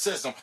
saison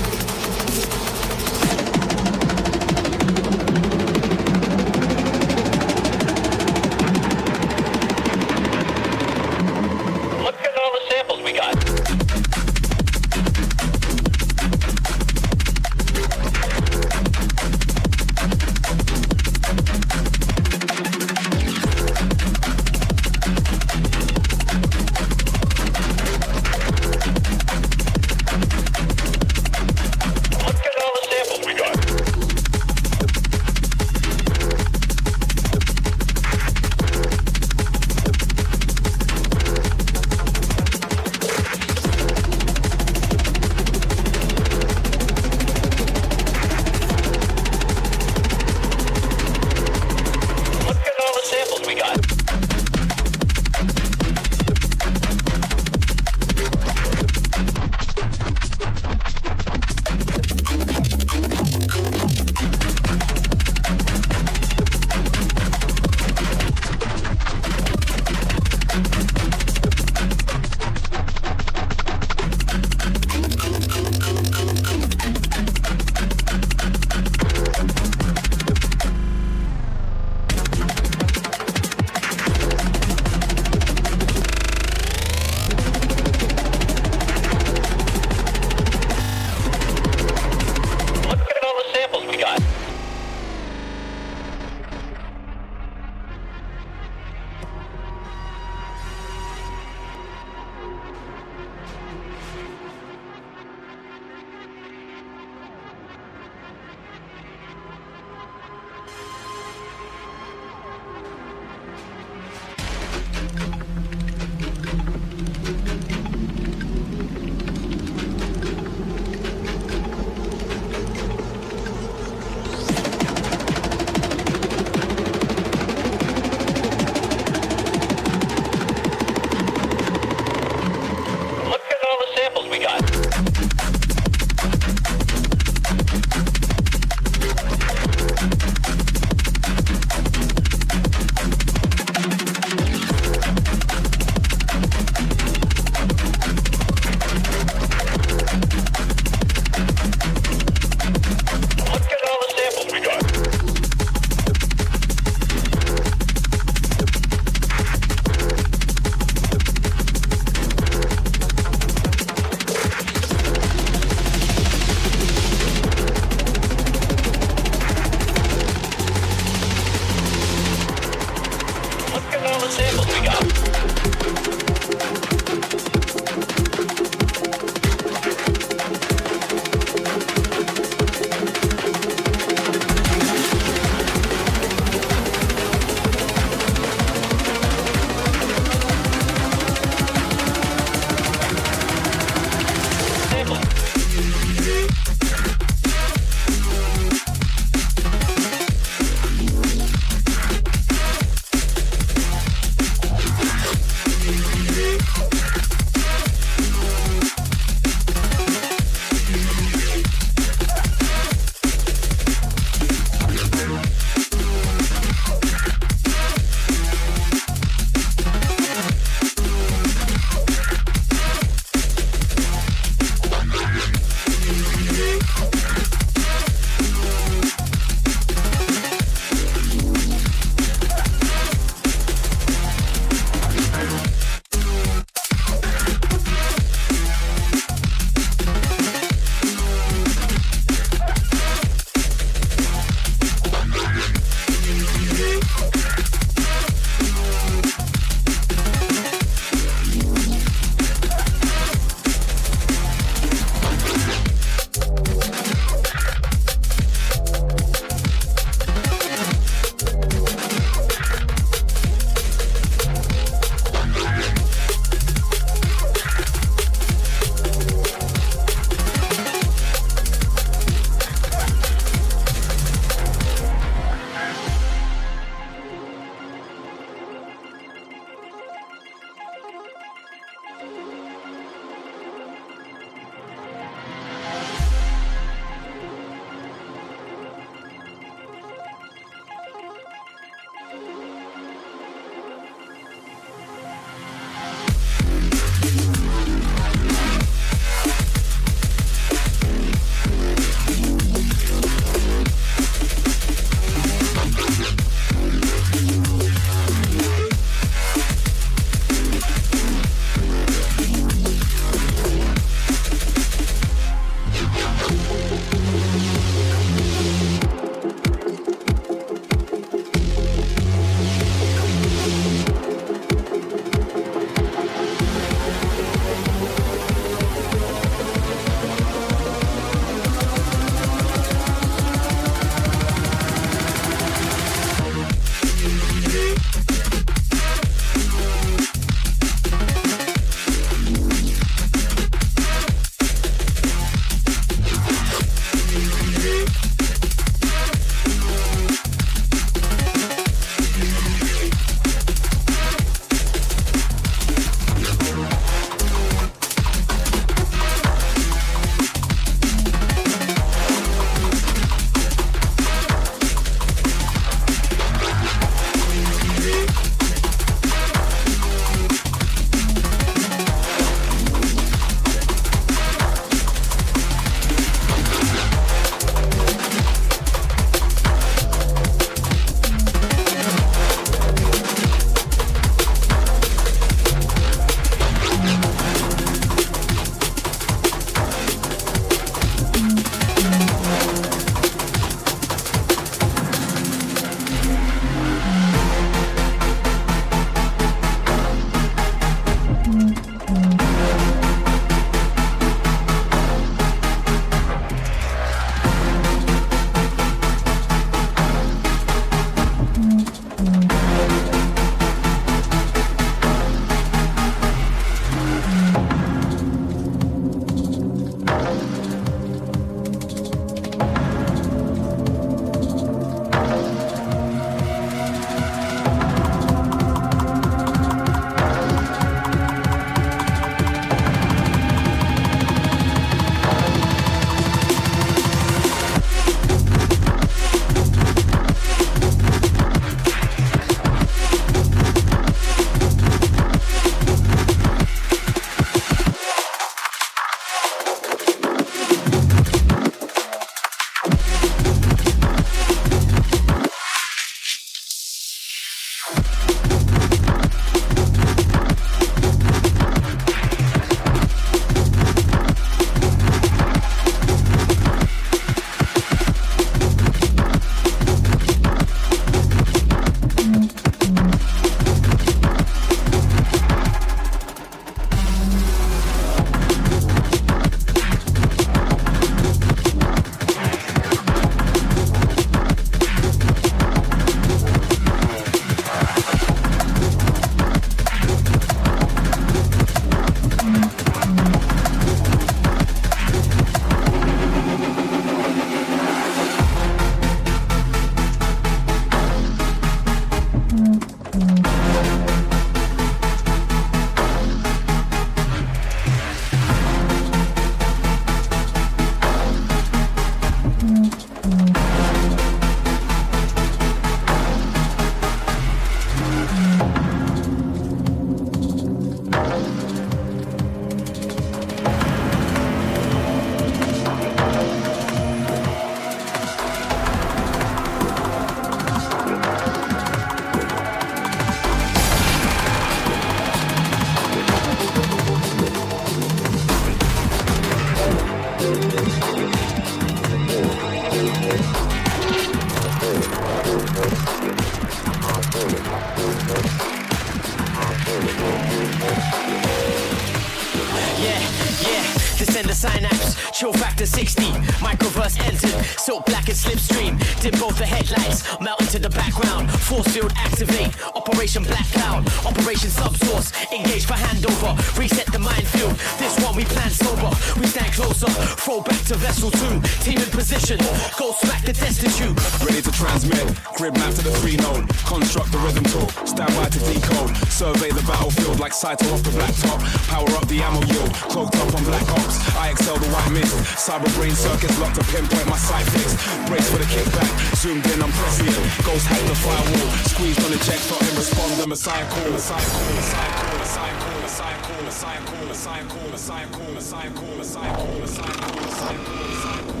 like off the blacktop. Power up the ammo yield, cloaked up on black ops. I excel the white mist. Cyber brain circuits locked to pinpoint my sight fix. Brace for the kickback, zoomed in, I'm pressing it. Ghost hack the firewall, squeezed on the check, thought him respond. The messiah call, messiah call, messiah call, messiah call, messiah call, messiah call, messiah call, messiah call, messiah call, messiah call, messiah call, messiah call, messiah call, messiah call,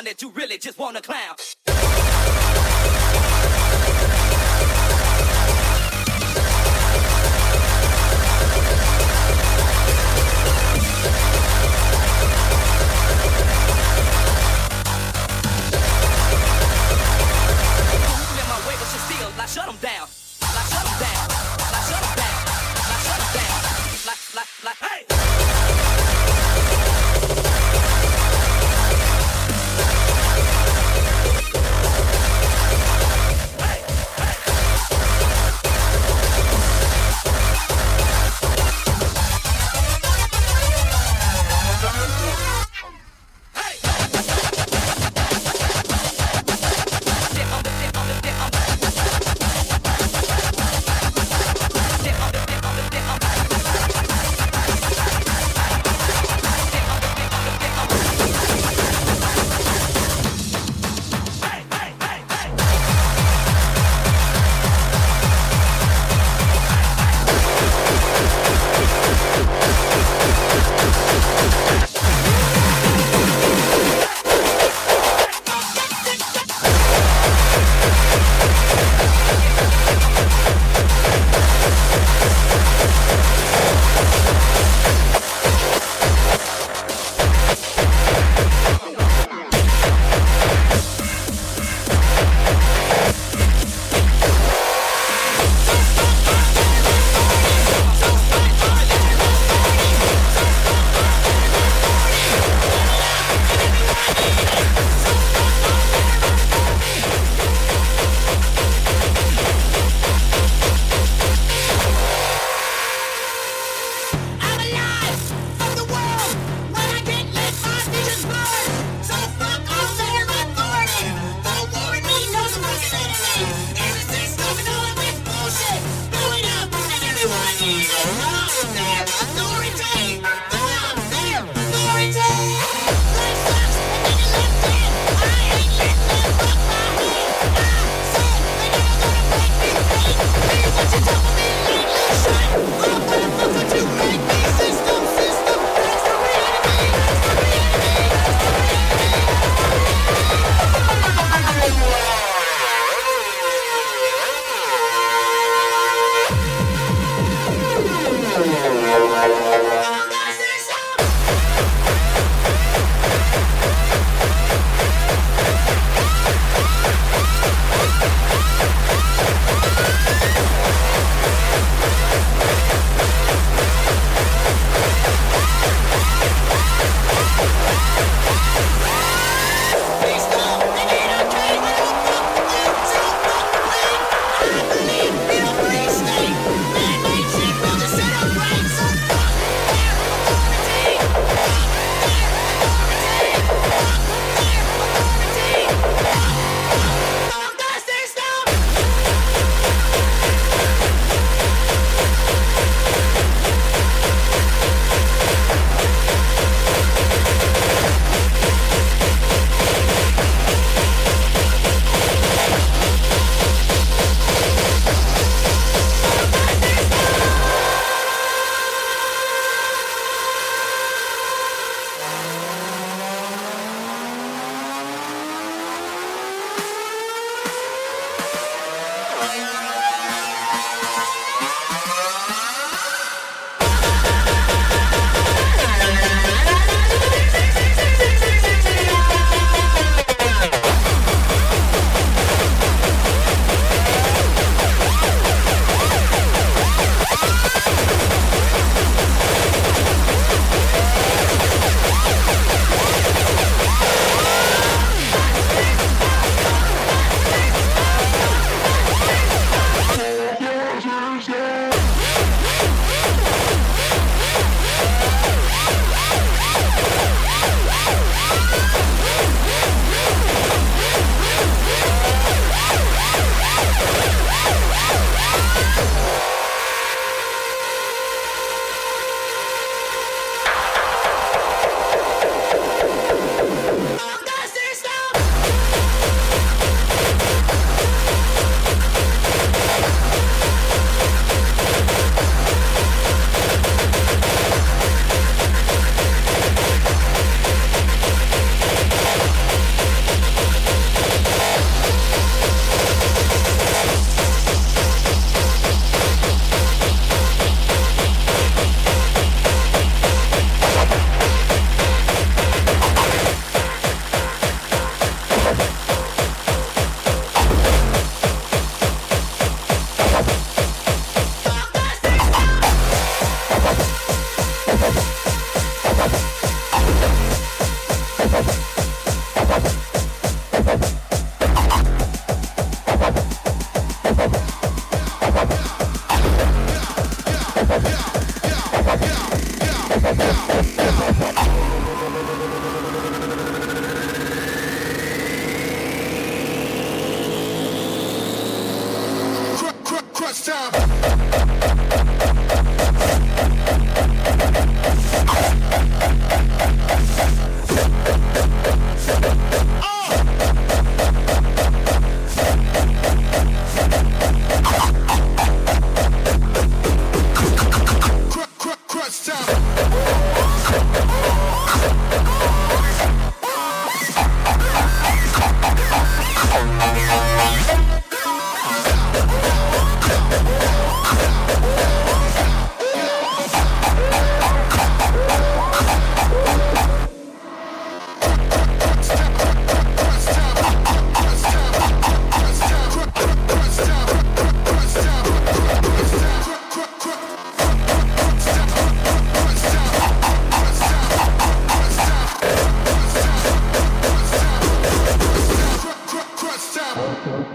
one that you really just wanna clown. shut them down.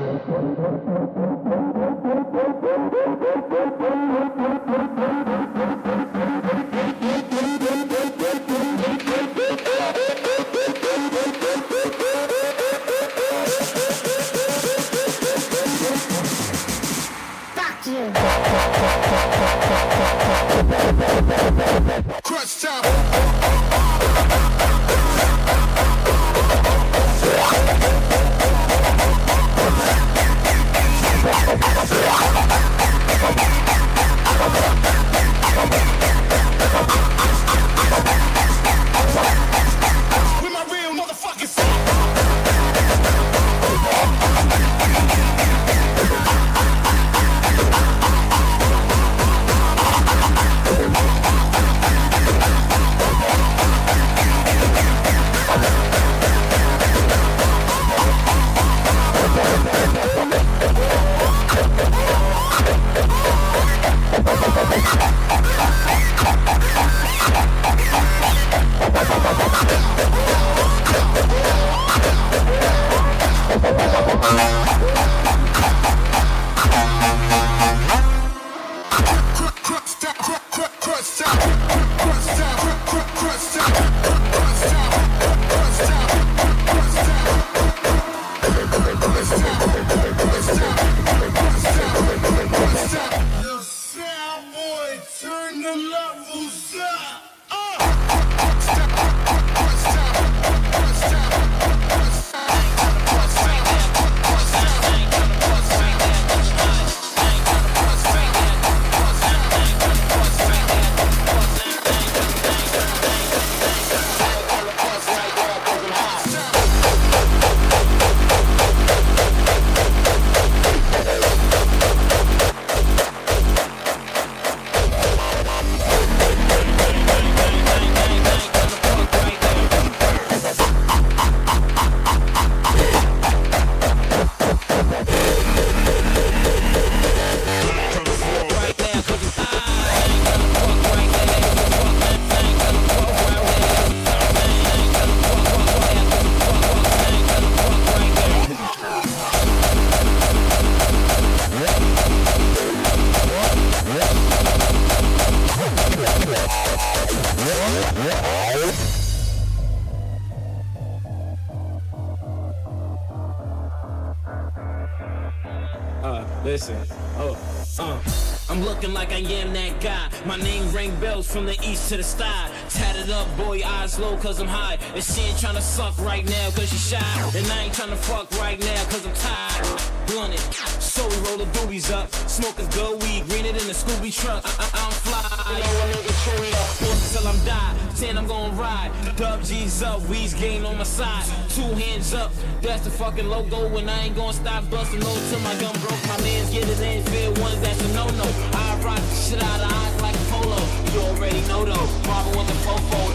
Thank to the sky. Tatted up, boy, eyes low, cause I'm high. And she ain't tryna suck right now, cause she shy. And I ain't tryna fuck right now, cause I'm tired. Blunted. So we roll the boobies up. Smoking good weed, greener than the Scooby truck. I- I- I'm fly. You know, nigga up. Till I'm die. Ten, I'm gonna ride. Dub G's up, weeds game on my side. Two hands up, that's the fucking logo. And I ain't gonna stop busting no till my gun broke. My man's get his hands fair ones, that's a no no. I rock the shit out of You already know though. Marvin with the fofo,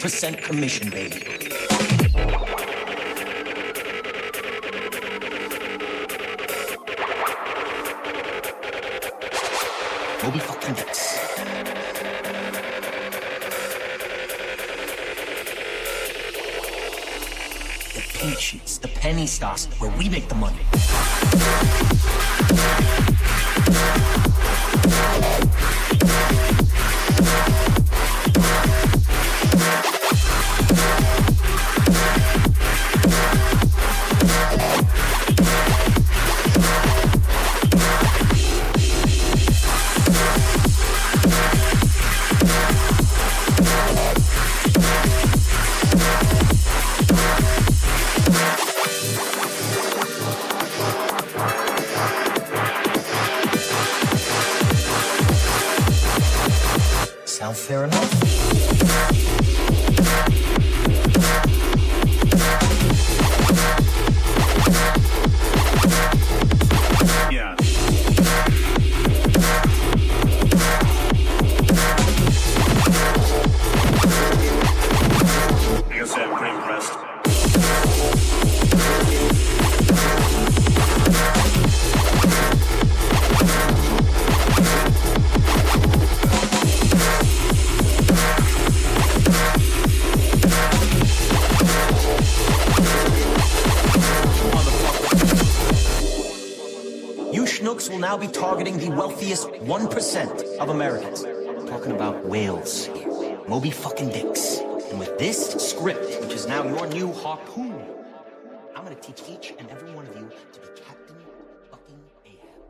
8% commission, baby. Moby fucking Dex. The pink sheets, the penny stocks, where we make the money. targeting the wealthiest 1% of Americans. I'm talking about whales here. Moby fucking dicks. And with this script, which is now your new harpoon, I'm gonna teach each and every one of you to be Captain fucking Ahab.